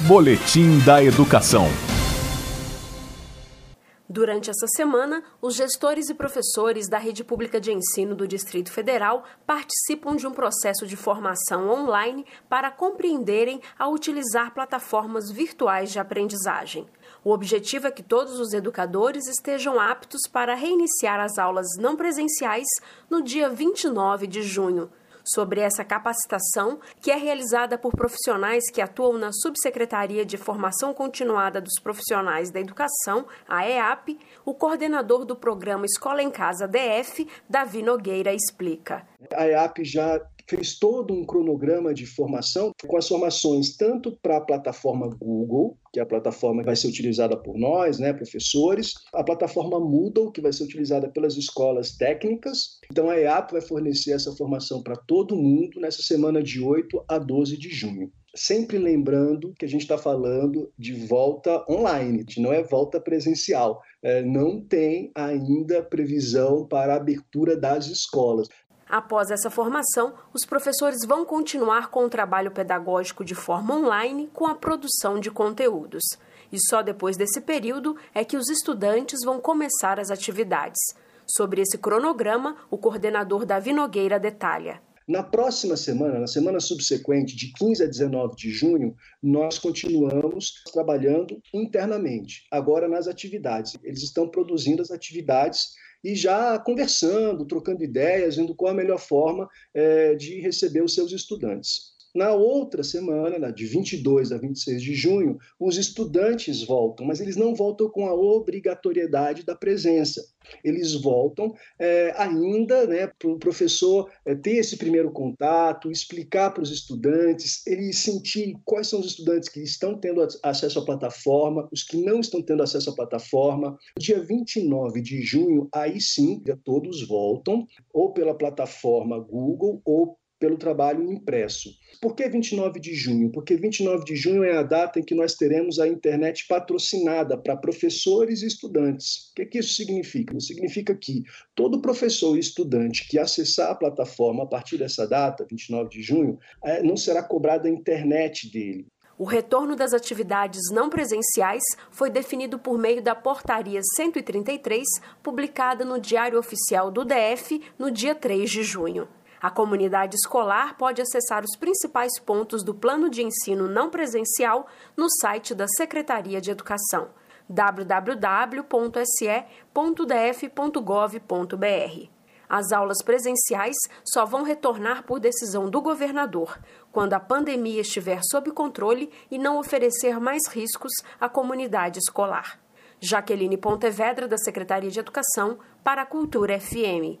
Boletim da Educação. Durante essa semana, os gestores e professores da Rede Pública de Ensino do Distrito Federal participam de um processo de formação online para compreenderem a utilizar plataformas virtuais de aprendizagem. O objetivo é que todos os educadores estejam aptos para reiniciar as aulas não presenciais no dia 29 de junho sobre essa capacitação, que é realizada por profissionais que atuam na Subsecretaria de Formação Continuada dos Profissionais da Educação, a EAP, o coordenador do programa Escola em Casa DF, Davi Nogueira, explica. A EAP já fez todo um cronograma de formação com as formações tanto para a plataforma Google, que é a plataforma que vai ser utilizada por nós, né, professores, a plataforma Moodle, que vai ser utilizada pelas escolas técnicas. Então a EAP vai fornecer essa formação para todo mundo nessa semana de 8 a 12 de junho sempre lembrando que a gente está falando de volta online, não é volta presencial. É, não tem ainda previsão para a abertura das escolas. Após essa formação, os professores vão continuar com o trabalho pedagógico de forma online com a produção de conteúdos. E só depois desse período é que os estudantes vão começar as atividades. Sobre esse cronograma, o coordenador Davi Nogueira detalha. Na próxima semana, na semana subsequente, de 15 a 19 de junho, nós continuamos trabalhando internamente, agora nas atividades. Eles estão produzindo as atividades e já conversando, trocando ideias, vendo qual a melhor forma é, de receber os seus estudantes. Na outra semana, de 22 a 26 de junho, os estudantes voltam, mas eles não voltam com a obrigatoriedade da presença. Eles voltam é, ainda né, para o professor é, ter esse primeiro contato, explicar para os estudantes, ele sentir quais são os estudantes que estão tendo acesso à plataforma, os que não estão tendo acesso à plataforma. Dia 29 de junho, aí sim, todos voltam, ou pela plataforma Google ou pelo trabalho impresso. Por que 29 de junho? Porque 29 de junho é a data em que nós teremos a internet patrocinada para professores e estudantes. O que, que isso significa? Significa que todo professor e estudante que acessar a plataforma a partir dessa data, 29 de junho, é, não será cobrada a internet dele. O retorno das atividades não presenciais foi definido por meio da Portaria 133, publicada no Diário Oficial do DF no dia 3 de junho. A comunidade escolar pode acessar os principais pontos do plano de ensino não presencial no site da Secretaria de Educação www.se.df.gov.br. As aulas presenciais só vão retornar por decisão do governador, quando a pandemia estiver sob controle e não oferecer mais riscos à comunidade escolar. Jaqueline Pontevedra, da Secretaria de Educação, para a Cultura FM.